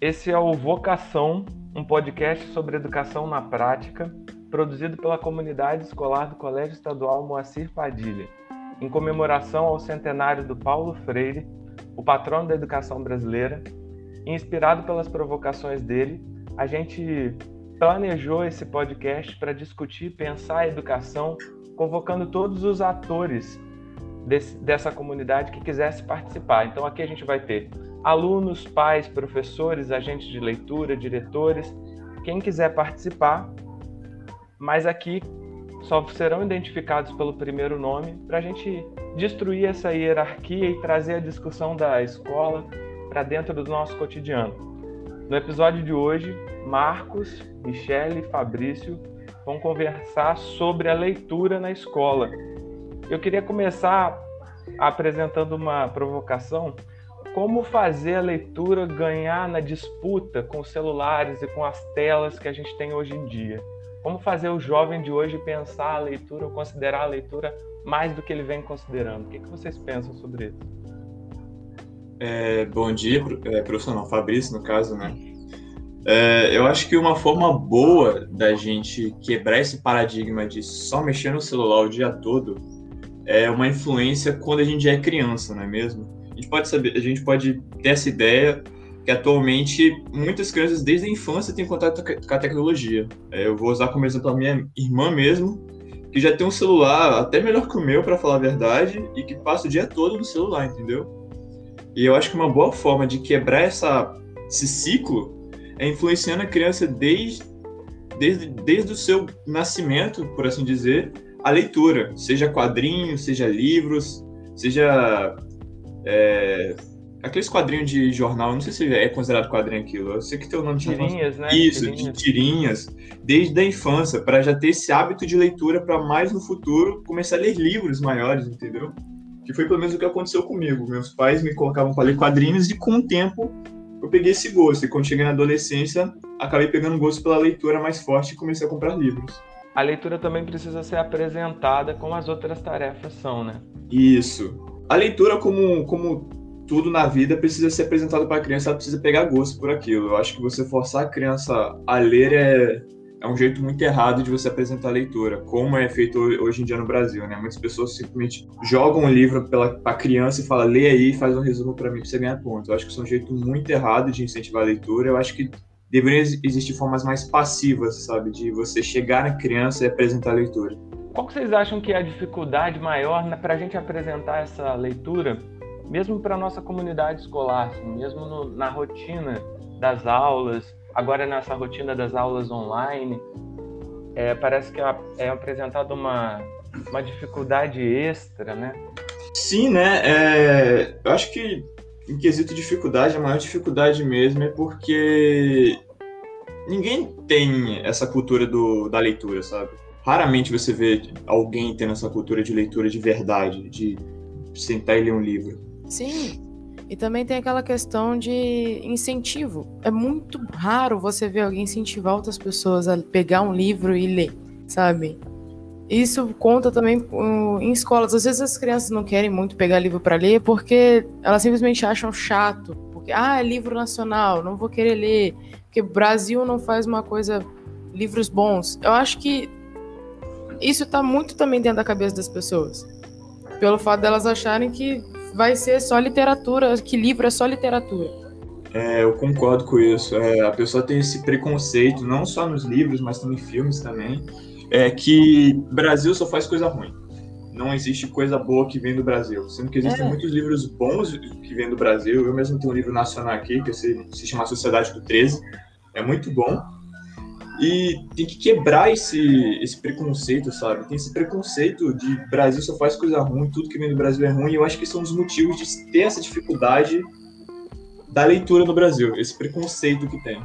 Esse é o Vocação, um podcast sobre educação na prática, produzido pela comunidade escolar do Colégio Estadual Moacir Padilha, em comemoração ao centenário do Paulo Freire, o patrono da educação brasileira. Inspirado pelas provocações dele, a gente planejou esse podcast para discutir e pensar a educação, convocando todos os atores desse, dessa comunidade que quisesse participar. Então aqui a gente vai ter alunos, pais, professores, agentes de leitura, diretores, quem quiser participar, mas aqui só serão identificados pelo primeiro nome para a gente destruir essa hierarquia e trazer a discussão da escola para dentro do nosso cotidiano. No episódio de hoje, Marcos, Michele e Fabrício vão conversar sobre a leitura na escola. Eu queria começar apresentando uma provocação como fazer a leitura ganhar na disputa com os celulares e com as telas que a gente tem hoje em dia? Como fazer o jovem de hoje pensar a leitura ou considerar a leitura mais do que ele vem considerando? O que, que vocês pensam sobre isso? É, bom dia, é, professor Fabrício, no caso, né? É, eu acho que uma forma boa da gente quebrar esse paradigma de só mexer no celular o dia todo é uma influência quando a gente é criança, não é mesmo? Gente pode saber, a gente pode ter essa ideia que atualmente muitas crianças desde a infância têm contato com a tecnologia. É, eu vou usar como exemplo a minha irmã mesmo, que já tem um celular até melhor que o meu, para falar a verdade, e que passa o dia todo no celular, entendeu? E eu acho que uma boa forma de quebrar essa, esse ciclo é influenciando a criança desde, desde, desde o seu nascimento, por assim dizer, a leitura, seja quadrinhos, seja livros, seja é, aqueles quadrinhos de jornal, não sei se é considerado quadrinho aquilo, eu sei que tem o nome de tirinhas, né? Isso, tirinhas. de tirinhas, desde a infância, para já ter esse hábito de leitura para mais no futuro começar a ler livros maiores, entendeu? Que foi pelo menos o que aconteceu comigo. Meus pais me colocavam para ler quadrinhos e com o tempo eu peguei esse gosto. E quando cheguei na adolescência, acabei pegando gosto pela leitura mais forte e comecei a comprar livros. A leitura também precisa ser apresentada como as outras tarefas são, né? Isso a leitura, como, como tudo na vida, precisa ser apresentado para a criança, ela precisa pegar gosto por aquilo. Eu acho que você forçar a criança a ler é, é um jeito muito errado de você apresentar a leitura, como é feito hoje em dia no Brasil, né? Muitas pessoas simplesmente jogam um livro para a criança e falam, lê aí faz um resumo para mim para você ganhar ponto. Eu acho que isso é um jeito muito errado de incentivar a leitura. Eu acho que deveriam existir formas mais passivas, sabe? De você chegar na criança e apresentar a leitura. Qual que vocês acham que é a dificuldade maior para a gente apresentar essa leitura, mesmo para a nossa comunidade escolar, assim, mesmo no, na rotina das aulas, agora nessa rotina das aulas online, é, parece que é, apresentada uma, uma dificuldade extra, né? Sim, né? É, eu acho que em quesito dificuldade, a maior dificuldade mesmo é porque ninguém tem essa cultura do, da leitura, sabe? Raramente você vê alguém tendo essa cultura de leitura de verdade, de sentar e ler um livro. Sim. E também tem aquela questão de incentivo. É muito raro você ver alguém incentivar outras pessoas a pegar um livro e ler, sabe? Isso conta também em escolas. Às vezes as crianças não querem muito pegar livro para ler porque elas simplesmente acham chato. Porque, ah, é livro nacional, não vou querer ler. Porque o Brasil não faz uma coisa, livros bons. Eu acho que isso tá muito também dentro da cabeça das pessoas. Pelo fato delas acharem que vai ser só literatura, que livro é só literatura. É, eu concordo com isso. É, a pessoa tem esse preconceito, não só nos livros, mas também em filmes também, é que Brasil só faz coisa ruim. Não existe coisa boa que vem do Brasil. Sendo que existem é. muitos livros bons que vêm do Brasil. Eu mesmo tenho um livro nacional aqui, que se, se chama Sociedade do 13. É muito bom. E tem que quebrar esse, esse preconceito, sabe? Tem esse preconceito de Brasil só faz coisa ruim, tudo que vem do Brasil é ruim, e eu acho que são os motivos de ter essa dificuldade da leitura no Brasil, esse preconceito que tem.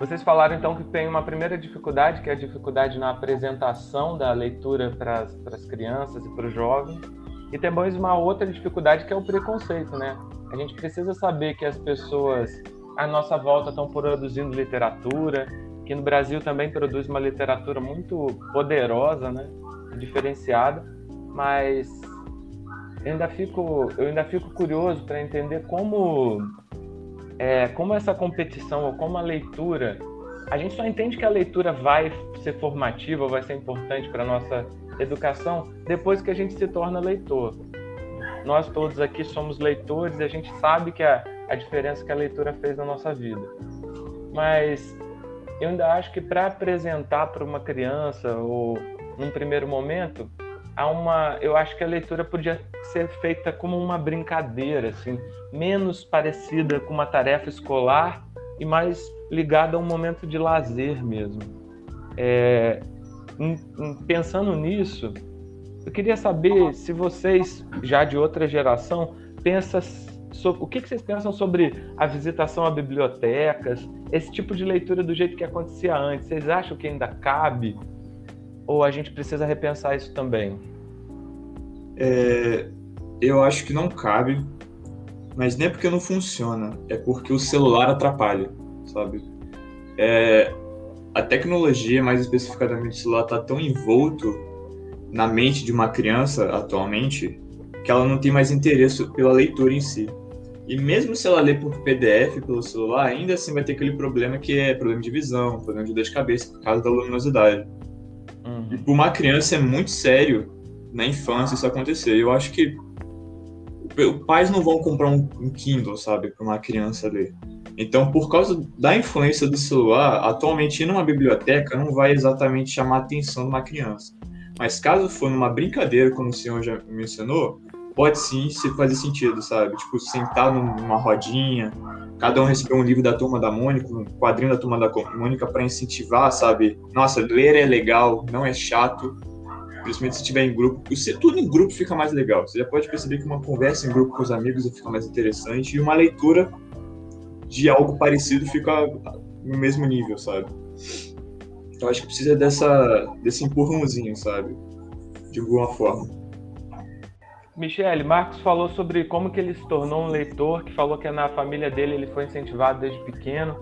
Vocês falaram então que tem uma primeira dificuldade, que é a dificuldade na apresentação da leitura para as crianças e para os jovens, e temos uma outra dificuldade que é o preconceito, né? A gente precisa saber que as pessoas à nossa volta estão produzindo literatura, que no Brasil também produz uma literatura muito poderosa, né? diferenciada, mas ainda fico, eu ainda fico curioso para entender como é, como essa competição ou como a leitura, a gente só entende que a leitura vai ser formativa, vai ser importante para nossa educação depois que a gente se torna leitor. Nós todos aqui somos leitores e a gente sabe que a, a diferença que a leitura fez na nossa vida. Mas eu ainda acho que para apresentar para uma criança ou num primeiro momento, há uma, eu acho que a leitura podia ser feita como uma brincadeira, assim, menos parecida com uma tarefa escolar e mais ligada a um momento de lazer mesmo. É, em, em, pensando nisso, eu queria saber se vocês, já de outra geração, pensam sobre, o que, que vocês pensam sobre a visitação a bibliotecas, esse tipo de leitura do jeito que acontecia antes. Vocês acham que ainda cabe? Ou a gente precisa repensar isso também? É, eu acho que não cabe, mas nem é porque não funciona, é porque o celular atrapalha, sabe? É, a tecnologia, mais especificamente o celular, está tão envolto na mente de uma criança atualmente que ela não tem mais interesse pela leitura em si. E mesmo se ela ler por PDF pelo celular, ainda assim vai ter aquele problema que é problema de visão, problema de dor de cabeça por causa da luminosidade. Uhum. E para uma criança é muito sério na infância isso acontecer. Eu acho que pais não vão comprar um, um Kindle, sabe, para uma criança ler. Então, por causa da influência do celular, atualmente ir numa biblioteca não vai exatamente chamar a atenção de uma criança. Mas caso for numa brincadeira, como o senhor já mencionou, pode sim fazer sentido, sabe? Tipo, sentar numa rodinha, cada um receber um livro da Turma da Mônica, um quadrinho da Turma da Mônica para incentivar, sabe? Nossa, ler é legal, não é chato, principalmente se estiver em grupo. Se tudo em grupo fica mais legal. Você já pode perceber que uma conversa em grupo com os amigos fica mais interessante e uma leitura de algo parecido fica no mesmo nível, sabe? Então acho que precisa dessa, desse empurrãozinho, sabe? De alguma forma. Michele, Marcos falou sobre como que ele se tornou um leitor, que falou que na família dele ele foi incentivado desde pequeno.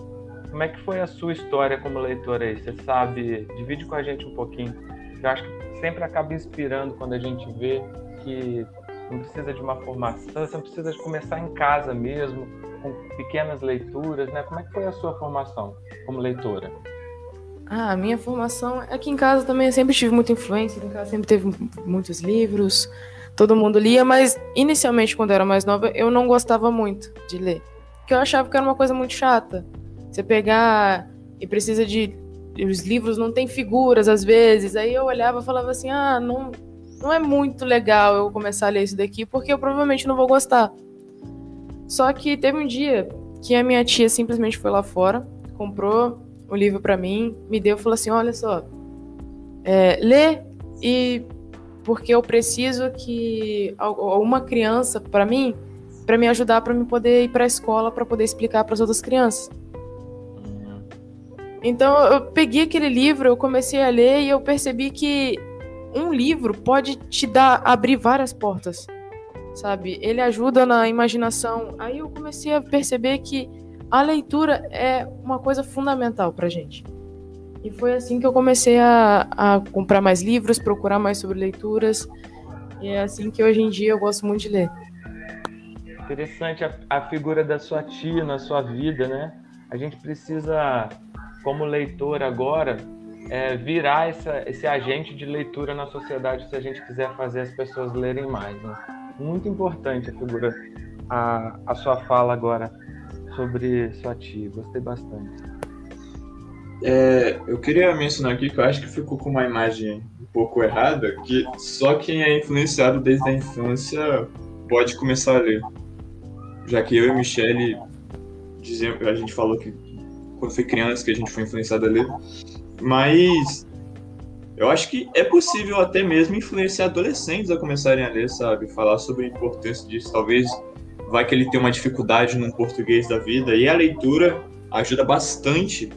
Como é que foi a sua história como leitor aí? Você sabe? Divide com a gente um pouquinho. Eu acho que sempre acaba inspirando quando a gente vê que não precisa de uma formação, você precisa de começar em casa mesmo, com pequenas leituras, né? Como é que foi a sua formação como leitora? Ah, a minha formação aqui em casa também eu sempre tive muita influência, em casa sempre teve muitos livros, todo mundo lia, mas inicialmente, quando eu era mais nova, eu não gostava muito de ler. Porque eu achava que era uma coisa muito chata. Você pegar e precisa de. Os livros não tem figuras às vezes. Aí eu olhava e falava assim: ah, não, não é muito legal eu começar a ler isso daqui, porque eu provavelmente não vou gostar. Só que teve um dia que a minha tia simplesmente foi lá fora, comprou o livro para mim, me deu e falou assim: olha só, é, lê e porque eu preciso que uma criança para mim, para me ajudar para me poder ir para a escola para poder explicar para as outras crianças. Então eu peguei aquele livro, eu comecei a ler e eu percebi que um livro pode te dar abrir várias portas, sabe? Ele ajuda na imaginação. Aí eu comecei a perceber que a leitura é uma coisa fundamental para gente. E foi assim que eu comecei a, a comprar mais livros, procurar mais sobre leituras. E é assim que hoje em dia eu gosto muito de ler. Interessante a, a figura da sua tia na sua vida, né? A gente precisa, como leitor agora, é, virar essa, esse agente de leitura na sociedade se a gente quiser fazer as pessoas lerem mais. Né? Muito importante a figura, a, a sua fala agora sobre sua tia. Gostei bastante. É, eu queria mencionar aqui que eu acho que ficou com uma imagem um pouco errada, que só quem é influenciado desde a infância pode começar a ler. Já que eu e Michele dizemos, a gente falou que quando foi criança que a gente foi influenciado a ler, mas eu acho que é possível até mesmo influenciar adolescentes a começarem a ler, sabe? Falar sobre a importância disso. Talvez vai que ele tem uma dificuldade no português da vida e a leitura ajuda bastante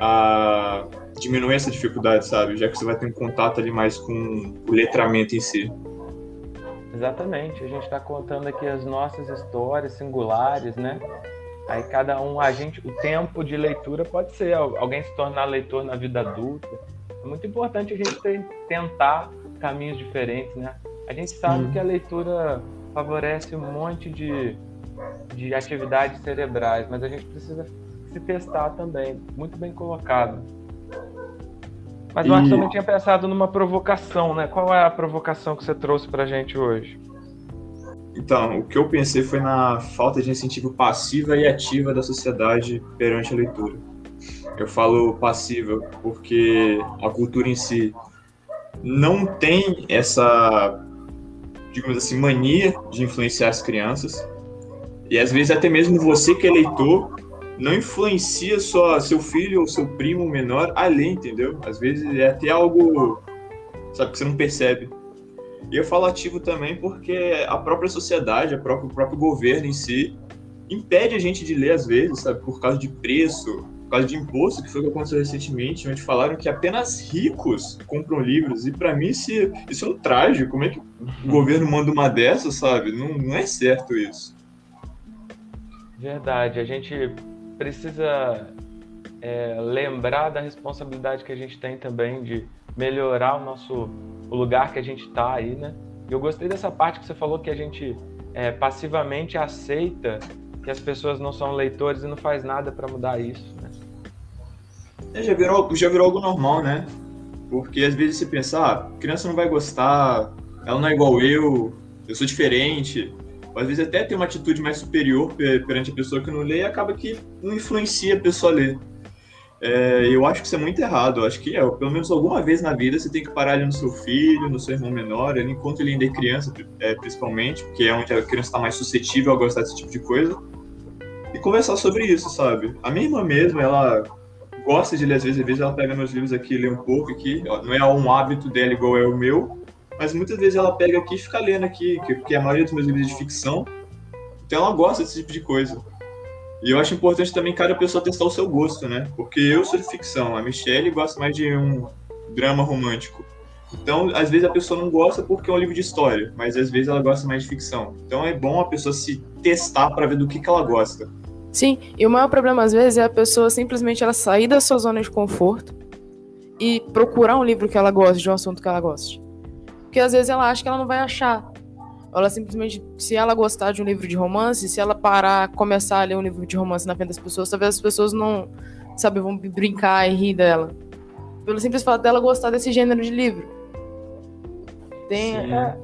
a diminuir essa dificuldade, sabe? Já que você vai ter um contato ali mais com o letramento em si. Exatamente, a gente está contando aqui as nossas histórias singulares, né? Aí cada um, a gente, o tempo de leitura pode ser alguém se tornar leitor na vida adulta. É muito importante a gente ter, tentar caminhos diferentes, né? A gente sabe hum. que a leitura favorece um monte de de atividades cerebrais, mas a gente precisa se testar também. Muito bem colocado. Mas o Marcos também tinha pensado numa provocação, né? Qual é a provocação que você trouxe para a gente hoje? Então, o que eu pensei foi na falta de incentivo passiva e ativa da sociedade perante a leitura. Eu falo passiva porque a cultura em si não tem essa, digamos assim, mania de influenciar as crianças. E às vezes até mesmo você que é leitor não influencia só seu filho ou seu primo menor a ler, entendeu? Às vezes é até algo, sabe, que você não percebe. E eu falo ativo também porque a própria sociedade, a própria, o próprio governo em si, impede a gente de ler às vezes, sabe, por causa de preço, por causa de imposto, que foi o que aconteceu recentemente, onde falaram que apenas ricos compram livros. E para mim isso, isso é um trágico. Como é que o governo manda uma dessas, sabe? Não, não é certo isso. Verdade. A gente precisa é, lembrar da responsabilidade que a gente tem também de melhorar o nosso o lugar que a gente está aí, né? Eu gostei dessa parte que você falou que a gente é, passivamente aceita que as pessoas não são leitores e não faz nada para mudar isso. É, já, virou, já virou algo normal, né? Porque às vezes você pensa, ah, criança não vai gostar, ela não é igual eu, eu sou diferente. Ou às vezes até tem uma atitude mais superior perante a pessoa que não lê e acaba que não influencia a pessoa a ler. É, eu acho que isso é muito errado. Eu acho que é, pelo menos alguma vez na vida você tem que parar ali no seu filho, no seu irmão menor, ali, enquanto ele ainda é criança, é, principalmente, porque é onde a criança está mais suscetível a gostar desse tipo de coisa, e conversar sobre isso, sabe? A minha irmã mesmo, ela gosta de ler às vezes, às vezes ela pega meus livros aqui lê um pouco aqui. Não é um hábito dela igual é o meu, mas muitas vezes ela pega aqui e fica lendo aqui, porque a maioria dos meus livros é de ficção. Então ela gosta desse tipo de coisa. E eu acho importante também cada pessoa testar o seu gosto, né? Porque eu sou de ficção, a Michelle gosta mais de um drama romântico. Então, às vezes a pessoa não gosta porque é um livro de história, mas às vezes ela gosta mais de ficção. Então é bom a pessoa se testar para ver do que, que ela gosta. Sim, e o maior problema às vezes é a pessoa simplesmente ela sair da sua zona de conforto e procurar um livro que ela goste, de um assunto que ela goste. Porque às vezes ela acha que ela não vai achar. Ela simplesmente, se ela gostar de um livro de romance, se ela parar, começar a ler um livro de romance na frente das pessoas, talvez as pessoas não, sabe, vão brincar e rir dela. Pelo simples fato dela gostar desse gênero de livro. Tem. É,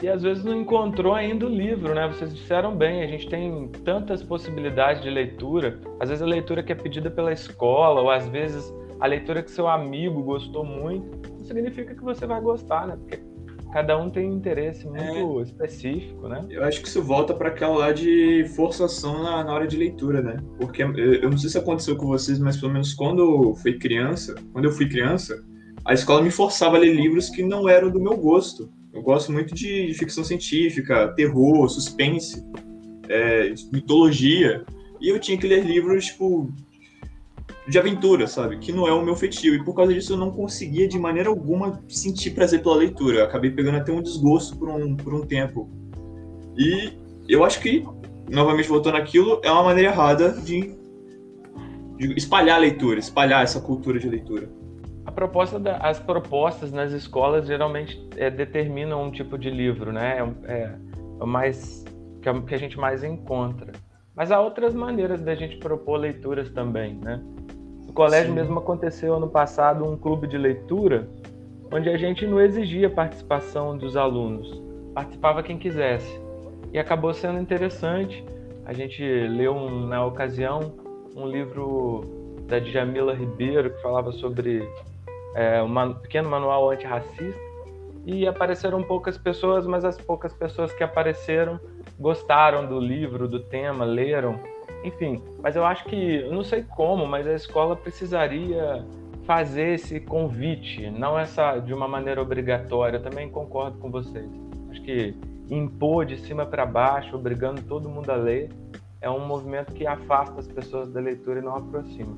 e às vezes não encontrou ainda o livro, né? Vocês disseram bem, a gente tem tantas possibilidades de leitura. Às vezes a leitura que é pedida pela escola, ou às vezes a leitura que seu amigo gostou muito, não significa que você vai gostar, né? Porque cada um tem um interesse muito é, específico, né? Eu acho que isso volta para aquela lá de forçação na, na, hora de leitura, né? Porque eu, não sei se aconteceu com vocês, mas pelo menos quando eu fui criança, quando eu fui criança, a escola me forçava a ler livros que não eram do meu gosto. Eu gosto muito de, de ficção científica, terror, suspense, é, mitologia. E eu tinha que ler livros, tipo, de aventura, sabe? Que não é o meu feitio. E por causa disso eu não conseguia de maneira alguma sentir prazer pela leitura. Eu acabei pegando até um desgosto por um, por um tempo. E eu acho que, novamente voltando àquilo, é uma maneira errada de, de espalhar a leitura, espalhar essa cultura de leitura a proposta da, as propostas nas escolas geralmente é, determinam um tipo de livro, né? É, é, é mais que, é, que a gente mais encontra. Mas há outras maneiras da gente propor leituras também, né? Colégio Sim. mesmo aconteceu ano passado um clube de leitura onde a gente não exigia participação dos alunos, participava quem quisesse. E acabou sendo interessante. A gente leu um, na ocasião um livro da Djamila Ribeiro que falava sobre é, um pequeno manual antirracista e apareceram poucas pessoas, mas as poucas pessoas que apareceram gostaram do livro, do tema, leram, enfim. Mas eu acho que, eu não sei como, mas a escola precisaria fazer esse convite, não essa de uma maneira obrigatória. Eu também concordo com vocês. Acho que impor de cima para baixo, obrigando todo mundo a ler, é um movimento que afasta as pessoas da leitura e não aproxima.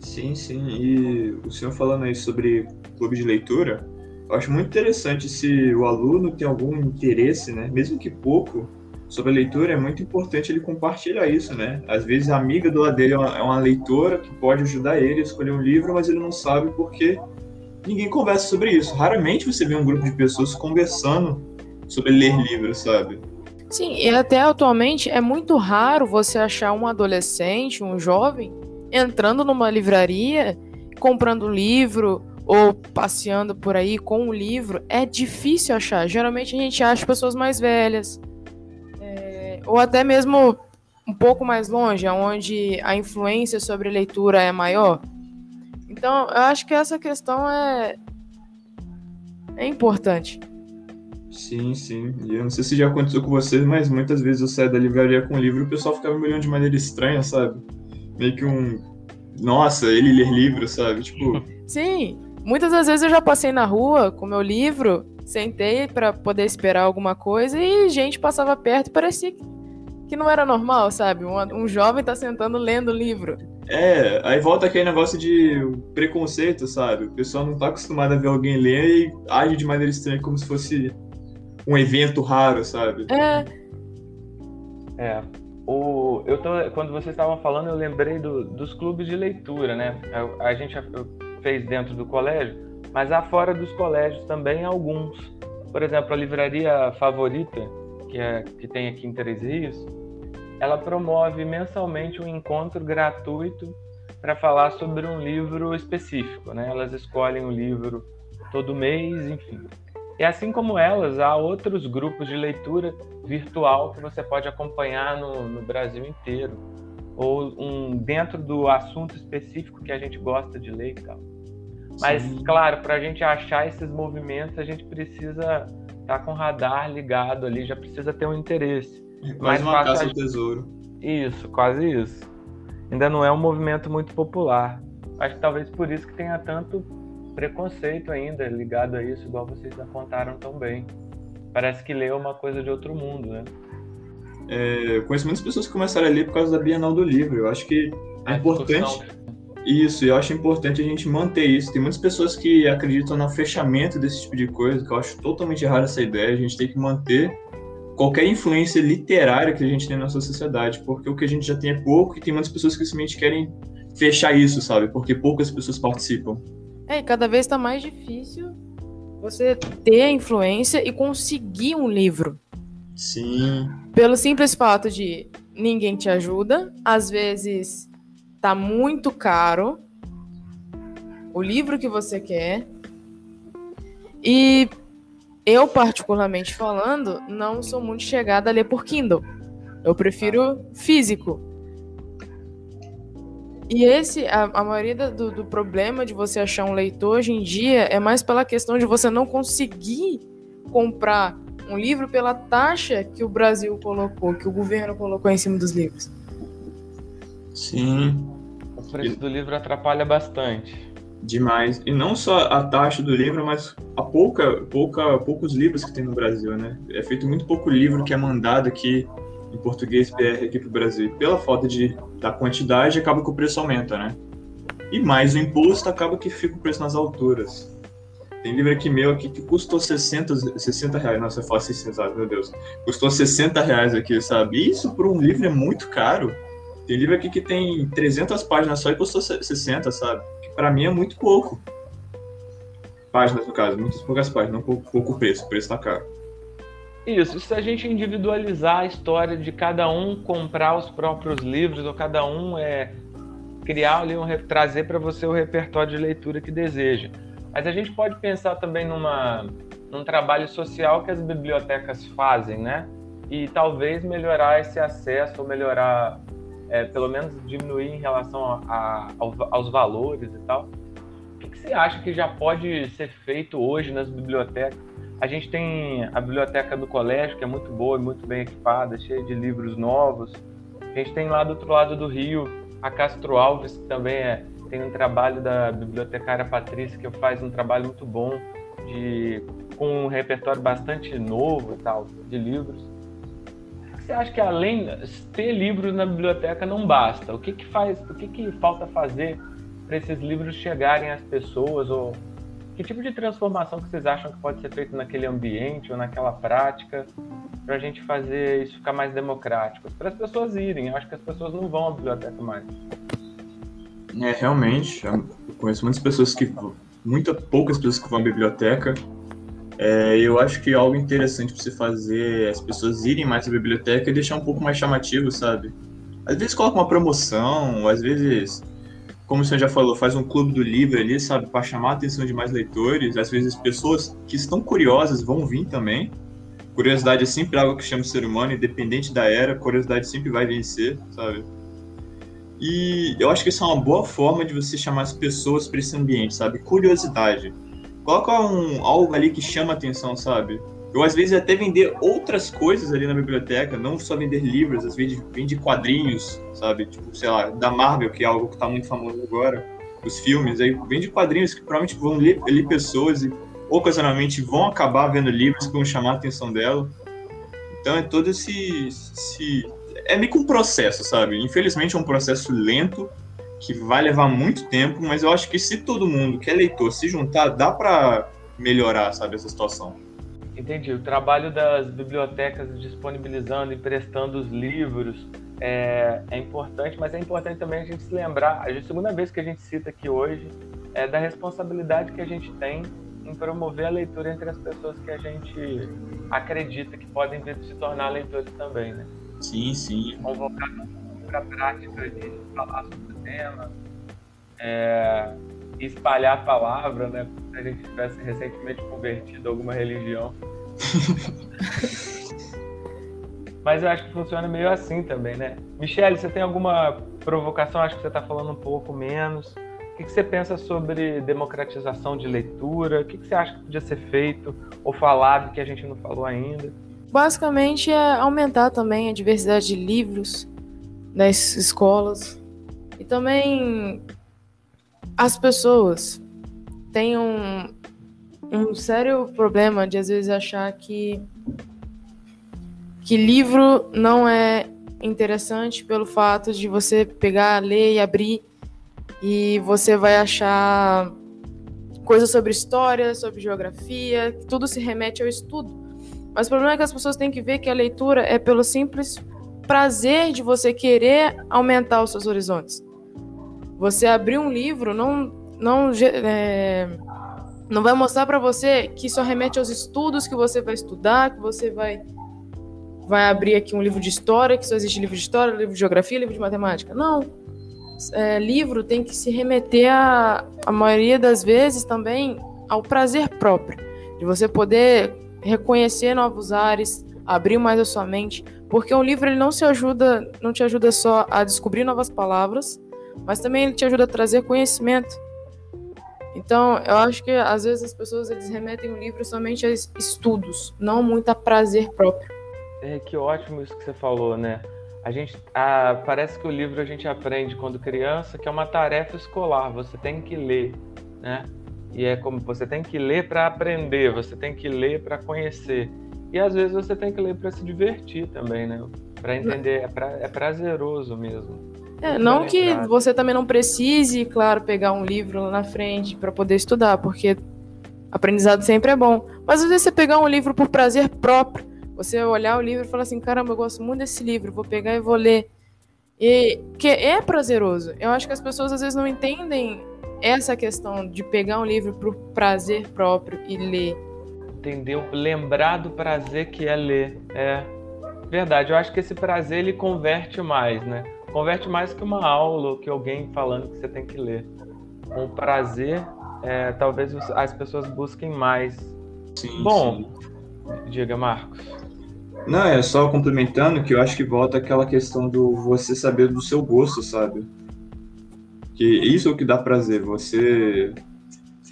Sim, sim. E o senhor falando aí sobre clube de leitura, eu acho muito interessante se o aluno tem algum interesse, né, mesmo que pouco, sobre a leitura, é muito importante ele compartilhar isso, né? Às vezes a amiga do lado dele é uma, é uma leitora que pode ajudar ele a escolher um livro, mas ele não sabe porque ninguém conversa sobre isso. Raramente você vê um grupo de pessoas conversando sobre ler livros, sabe? Sim, e até atualmente é muito raro você achar um adolescente, um jovem, entrando numa livraria, comprando livro ou passeando por aí com um livro. É difícil achar. Geralmente a gente acha pessoas mais velhas, ou até mesmo um pouco mais longe, onde a influência sobre a leitura é maior. Então, eu acho que essa questão é, é importante. Sim, sim. E eu não sei se já aconteceu com vocês, mas muitas vezes eu saio da livraria com um livro e o pessoal ficava me olhando de maneira estranha, sabe? Meio que um. Nossa, ele ler livro, sabe? Tipo. Sim. Muitas das vezes eu já passei na rua com meu livro, sentei para poder esperar alguma coisa e gente passava perto e parecia que não era normal, sabe? Um, um jovem tá sentando lendo livro. É, aí volta aquele negócio de preconceito, sabe? O pessoal não tá acostumado a ver alguém ler e age de maneira estranha, como se fosse um evento raro, sabe? É. É. O, eu tô, quando vocês estavam falando, eu lembrei do, dos clubes de leitura, né? A, a gente fez dentro do colégio, mas há fora dos colégios também alguns. Por exemplo, a livraria favorita, que, é, que tem aqui em Três Rios, ela promove mensalmente um encontro gratuito para falar sobre um livro específico, né? Elas escolhem um livro todo mês, enfim. E assim como elas, há outros grupos de leitura virtual que você pode acompanhar no, no Brasil inteiro, ou um dentro do assunto específico que a gente gosta de ler e tal. Mas, Sim. claro, para a gente achar esses movimentos, a gente precisa estar tá com o radar ligado ali, já precisa ter um interesse. É quase uma caça ao tesouro. Isso, quase isso. Ainda não é um movimento muito popular. Acho que talvez por isso que tenha tanto preconceito ainda ligado a isso, igual vocês apontaram tão bem. Parece que ler é uma coisa de outro mundo, né? É, eu conheço muitas pessoas que começaram a ler por causa da Bienal do Livro. Eu acho que é importante. Isso, eu acho importante a gente manter isso. Tem muitas pessoas que acreditam no fechamento desse tipo de coisa, que eu acho totalmente errada essa ideia. A gente tem que manter qualquer influência literária que a gente tem na nossa sociedade, porque o que a gente já tem é pouco e tem muitas pessoas que simplesmente querem fechar isso, sabe? Porque poucas pessoas participam. É, e cada vez está mais difícil você ter a influência e conseguir um livro. Sim. Pelo simples fato de ninguém te ajuda, às vezes tá muito caro o livro que você quer. E eu, particularmente falando, não sou muito chegada a ler por Kindle. Eu prefiro físico. E esse, a, a maioria do, do, problema de você achar um leitor hoje em dia é mais pela questão de você não conseguir comprar um livro pela taxa que o Brasil colocou, que o governo colocou em cima dos livros. Sim. O preço do livro atrapalha bastante. Demais. E não só a taxa do livro, mas a pouca, pouca, poucos livros que tem no Brasil, né? É feito muito pouco livro que é mandado aqui em português BR aqui para o Brasil. pela falta de, da quantidade, acaba que o preço aumenta, né? E mais o imposto, acaba que fica o preço nas alturas. Tem livro aqui meu aqui que custou 60, 60 reais. Nossa, eu falo 60, meu Deus. Custou 60 reais aqui, sabe? E isso por um livro é muito caro. Tem livro aqui que tem 300 páginas só e custou 60, sabe? Pra mim é muito pouco. Páginas, no caso, muitas poucas páginas, não pouco, pouco preço. O preço tá caro. Isso, se a gente individualizar a história de cada um comprar os próprios livros, ou cada um é criar ali, um, trazer para você o repertório de leitura que deseja. Mas a gente pode pensar também numa, num trabalho social que as bibliotecas fazem, né? E talvez melhorar esse acesso, ou melhorar, é, pelo menos diminuir em relação a, a, aos valores e tal. O que, que você acha que já pode ser feito hoje nas bibliotecas a gente tem a biblioteca do colégio, que é muito boa e muito bem equipada, cheia de livros novos. A gente tem lá do outro lado do Rio a Castro Alves, que também é, tem um trabalho da bibliotecária Patrícia, que faz um trabalho muito bom de, com um repertório bastante novo e tal, de livros. Você acha que além ter livros na biblioteca não basta? O que que faz, o que que falta fazer para esses livros chegarem às pessoas ou que tipo de transformação que vocês acham que pode ser feita naquele ambiente ou naquela prática para a gente fazer isso ficar mais democrático? Para as pessoas irem, eu acho que as pessoas não vão à biblioteca mais. É, realmente, eu conheço muitas pessoas que muita poucas pessoas que vão à biblioteca É, eu acho que algo interessante para você fazer é as pessoas irem mais à biblioteca e deixar um pouco mais chamativo, sabe? Às vezes coloca uma promoção, às vezes, como o senhor já falou, faz um clube do livro ali, sabe, para chamar a atenção de mais leitores. Às vezes pessoas que estão curiosas vão vir também. Curiosidade é sempre algo que chama o ser humano, independente da era, curiosidade sempre vai vencer, sabe? E eu acho que isso é uma boa forma de você chamar as pessoas para esse ambiente, sabe? Curiosidade. Coloca um, algo ali que chama atenção, sabe? Eu, às vezes, até vender outras coisas ali na biblioteca, não só vender livros, às vezes vende quadrinhos, sabe? Tipo, sei lá, da Marvel, que é algo que tá muito famoso agora, os filmes, aí vende quadrinhos que provavelmente vão ler, ler pessoas e ocasionalmente vão acabar vendo livros que vão chamar a atenção dela. Então é todo esse, esse. É meio que um processo, sabe? Infelizmente é um processo lento, que vai levar muito tempo, mas eu acho que se todo mundo que é leitor se juntar, dá para melhorar, sabe, essa situação. Entendi. O trabalho das bibliotecas disponibilizando, emprestando os livros é, é, importante, mas é importante também a gente se lembrar, a segunda vez que a gente cita aqui hoje, é da responsabilidade que a gente tem em promover a leitura entre as pessoas que a gente acredita que podem vir se tornar leitores também, né? Sim, sim. Convocar para a prática de falar sobre tema, é, espalhar a palavra, né? Se a gente tivesse recentemente convertido a alguma religião. Mas eu acho que funciona meio assim também, né? Michele, você tem alguma provocação? Acho que você está falando um pouco menos. O que, você pensa sobre democratização de leitura? O que, que você acha que podia ser feito ou falado que a gente não falou ainda? Basicamente é aumentar também a diversidade de livros nas escolas. E também as pessoas têm um, um sério problema de às vezes achar que que livro não é interessante pelo fato de você pegar, ler e abrir e você vai achar coisas sobre história, sobre geografia, tudo se remete ao estudo. Mas o problema é que as pessoas têm que ver que a leitura é pelo simples prazer de você querer aumentar os seus horizontes. Você abrir um livro não não é, não vai mostrar para você que só remete aos estudos que você vai estudar, que você vai vai abrir aqui um livro de história, que só existe livro de história, livro de geografia, livro de matemática. Não. É, livro tem que se remeter a, a maioria das vezes também ao prazer próprio, de você poder reconhecer novos ares, abrir mais a sua mente, porque um livro ele não se ajuda, não te ajuda só a descobrir novas palavras, mas também ele te ajuda a trazer conhecimento. Então, eu acho que às vezes as pessoas eles remetem o livro somente a estudos, não muito a prazer próprio. É, que ótimo isso que você falou, né? A gente, a, parece que o livro a gente aprende quando criança que é uma tarefa escolar, você tem que ler, né? E é como você tem que ler para aprender, você tem que ler para conhecer. E às vezes você tem que ler para se divertir também, né? Para entender, é, pra, é prazeroso mesmo. É, não que você também não precise, claro, pegar um livro lá na frente para poder estudar, porque aprendizado sempre é bom. Mas às vezes você pegar um livro por prazer próprio, você olhar o livro e falar assim: caramba, eu gosto muito desse livro, vou pegar e vou ler. E que é prazeroso. Eu acho que as pessoas às vezes não entendem essa questão de pegar um livro por prazer próprio e ler. Entendeu? Lembrar do prazer que é ler. É verdade. Eu acho que esse prazer ele converte mais, né? Converte mais que uma aula ou que alguém falando que você tem que ler. Com prazer, é, talvez as pessoas busquem mais. Sim, Bom, sim. diga, Marcos. Não, é só complementando que eu acho que volta aquela questão do você saber do seu gosto, sabe? Que isso é o que dá prazer, você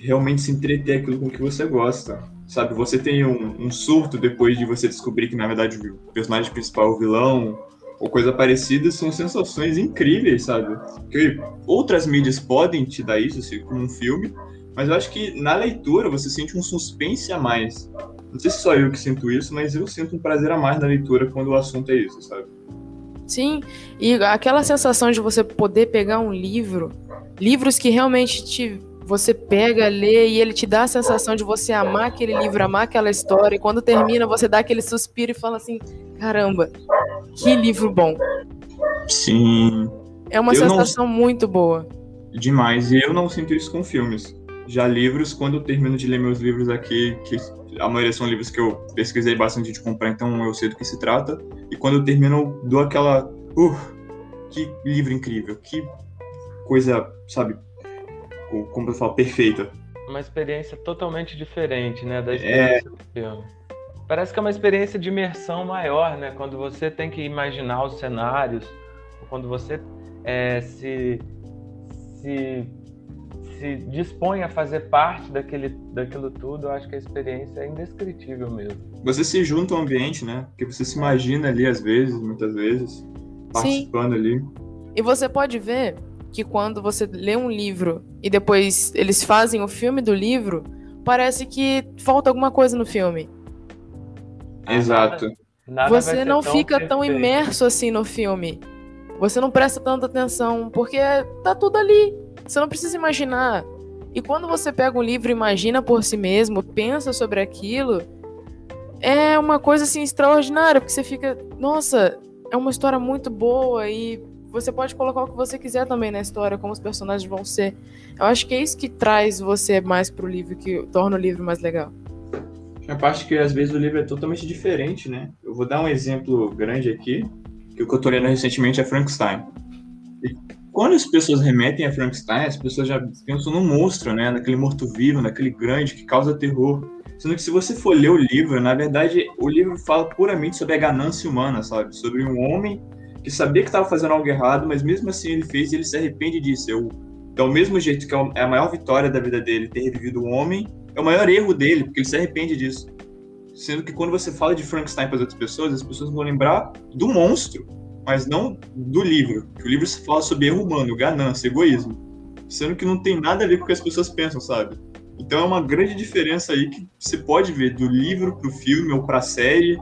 realmente se entreter aquilo com que você gosta. Sabe, você tem um, um surto depois de você descobrir que na verdade o personagem principal é o vilão, ou coisa parecida, são sensações incríveis, sabe? Que outras mídias podem te dar isso, assim, como um filme, mas eu acho que na leitura você sente um suspense a mais. Não sei se só eu que sinto isso, mas eu sinto um prazer a mais na leitura quando o assunto é isso, sabe? Sim, e aquela sensação de você poder pegar um livro, livros que realmente te você pega, lê e ele te dá a sensação de você amar aquele livro, amar aquela história, e quando termina você dá aquele suspiro e fala assim: caramba, que livro bom. Sim. É uma eu sensação não... muito boa. Demais, e eu não sinto isso com filmes. Já livros, quando eu termino de ler meus livros aqui, que a maioria são livros que eu pesquisei bastante de comprar, então eu sei do que se trata. E quando eu termino, eu dou aquela. Uh, que livro incrível, que coisa, sabe, como eu falo, perfeita. Uma experiência totalmente diferente, né, da experiência é... do filme. Parece que é uma experiência de imersão maior, né? Quando você tem que imaginar os cenários, quando você é, se, se se dispõe a fazer parte daquele, daquilo tudo, eu acho que a experiência é indescritível mesmo. Você se junta ao ambiente, né? Porque você se imagina ali às vezes, muitas vezes, participando Sim. ali. E você pode ver que quando você lê um livro e depois eles fazem o filme do livro, parece que falta alguma coisa no filme. Exato. Nada, você não tão fica perfeito. tão imerso assim no filme. Você não presta tanta atenção, porque tá tudo ali. Você não precisa imaginar. E quando você pega um livro e imagina por si mesmo, pensa sobre aquilo, é uma coisa assim extraordinária, porque você fica, nossa, é uma história muito boa e você pode colocar o que você quiser também na história, como os personagens vão ser. Eu acho que é isso que traz você mais pro livro, que torna o livro mais legal. A parte que às vezes o livro é totalmente diferente, né? Eu vou dar um exemplo grande aqui, que o que eu tô lendo recentemente é Frankenstein. Quando as pessoas remetem a Frankenstein, as pessoas já pensam no monstro, né? Naquele morto-vivo, naquele grande que causa terror. Sendo que se você for ler o livro, na verdade, o livro fala puramente sobre a ganância humana, sabe? Sobre um homem que sabia que estava fazendo algo errado, mas mesmo assim ele fez e ele se arrepende disso. Eu, é o mesmo jeito que é, é a maior vitória da vida dele ter revivido um homem, é o maior erro dele, porque ele se arrepende disso. Sendo que quando você fala de Frankenstein para as outras pessoas, as pessoas vão lembrar do monstro, mas não do livro. O livro fala sobre erro humano, ganância, egoísmo. Sendo que não tem nada a ver com o que as pessoas pensam, sabe? Então é uma grande diferença aí que você pode ver do livro pro filme ou pra série,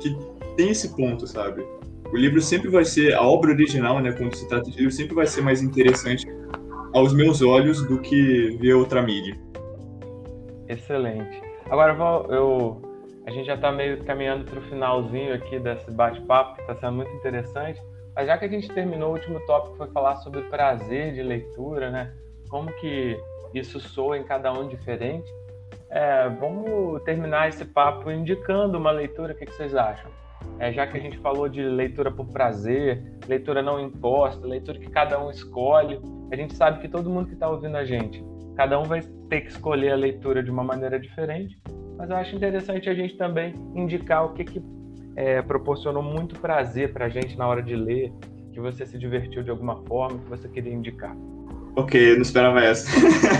que tem esse ponto, sabe? O livro sempre vai ser, a obra original, né, quando se trata de livro, sempre vai ser mais interessante aos meus olhos do que ver outra mídia. Excelente. Agora vou, eu a gente já está meio caminhando para o finalzinho aqui desse bate-papo, que está sendo muito interessante. Mas já que a gente terminou o último tópico, foi falar sobre o prazer de leitura, né? Como que isso soa em cada um diferente. É, vamos terminar esse papo indicando uma leitura, o que, que vocês acham? É, já que a gente falou de leitura por prazer, leitura não imposta, leitura que cada um escolhe, a gente sabe que todo mundo que está ouvindo a gente, cada um vai ter que escolher a leitura de uma maneira diferente mas eu acho interessante a gente também indicar o que, que é, proporcionou muito prazer para a gente na hora de ler, que você se divertiu de alguma forma, que você queria indicar. Ok, eu não esperava essa.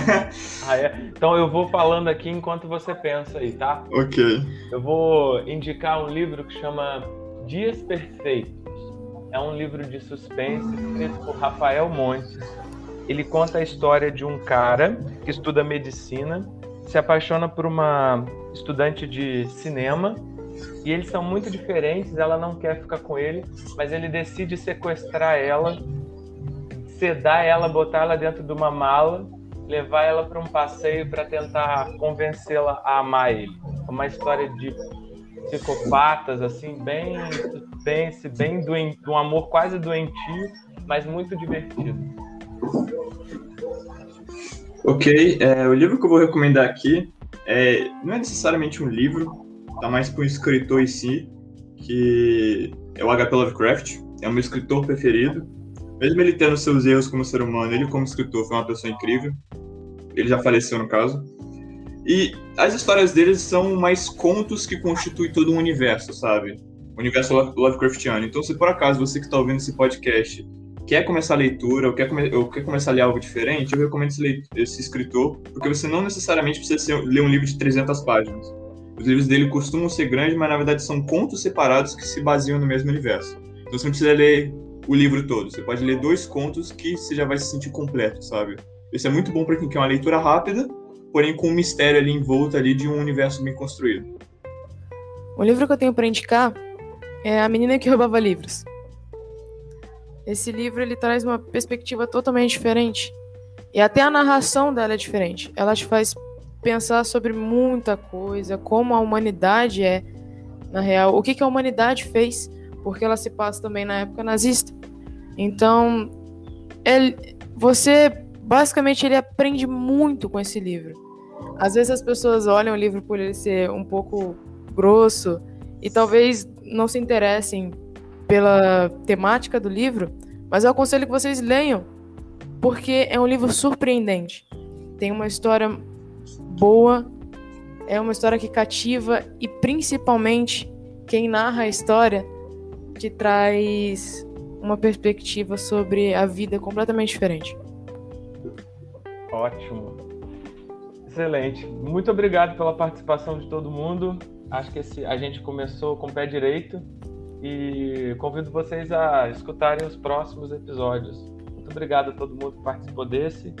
ah, é? Então eu vou falando aqui enquanto você pensa aí, tá? Ok. Eu vou indicar um livro que chama Dias Perfeitos. É um livro de suspense escrito por Rafael Montes. Ele conta a história de um cara que estuda medicina se apaixona por uma estudante de cinema e eles são muito diferentes. Ela não quer ficar com ele, mas ele decide sequestrar ela, sedar ela, botar ela dentro de uma mala, levar ela para um passeio para tentar convencê-la a amar ele. É uma história de psicopatas, assim, bem suspense, bem doentio, um amor quase doentio, mas muito divertido. Ok, é, o livro que eu vou recomendar aqui é, não é necessariamente um livro, tá mais para um escritor em si, que é o H.P. Lovecraft, é o meu escritor preferido. Mesmo ele tendo seus erros como ser humano, ele como escritor foi uma pessoa incrível. Ele já faleceu no caso. E as histórias dele são mais contos que constituem todo um universo, sabe? O universo Lovecraftiano. Então, se por acaso você que está ouvindo esse podcast quer começar a leitura ou quer, come ou quer começar a ler algo diferente, eu recomendo esse, esse escritor, porque você não necessariamente precisa ser, ler um livro de 300 páginas. Os livros dele costumam ser grandes, mas na verdade são contos separados que se baseiam no mesmo universo. Então você não precisa ler o livro todo, você pode ler dois contos que você já vai se sentir completo, sabe? Isso é muito bom para quem quer uma leitura rápida, porém com um mistério ali envolto ali de um universo bem construído. O livro que eu tenho para indicar é A Menina que Roubava Livros. Esse livro ele traz uma perspectiva totalmente diferente. E até a narração dela é diferente. Ela te faz pensar sobre muita coisa, como a humanidade é, na real, o que, que a humanidade fez, porque ela se passa também na época nazista. Então, ele, você basicamente ele aprende muito com esse livro. Às vezes as pessoas olham o livro por ele ser um pouco grosso e talvez não se interessem pela temática do livro, mas eu aconselho que vocês leiam, porque é um livro surpreendente. Tem uma história boa, é uma história que cativa e principalmente quem narra a história te traz uma perspectiva sobre a vida completamente diferente. Ótimo. Excelente. Muito obrigado pela participação de todo mundo. Acho que esse, a gente começou com o pé direito e convido vocês a escutarem os próximos episódios. Muito obrigado a todo mundo que participou desse.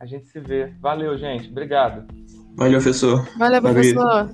A gente se vê. Valeu, gente. Obrigado. Valeu, professor. Valeu, professor.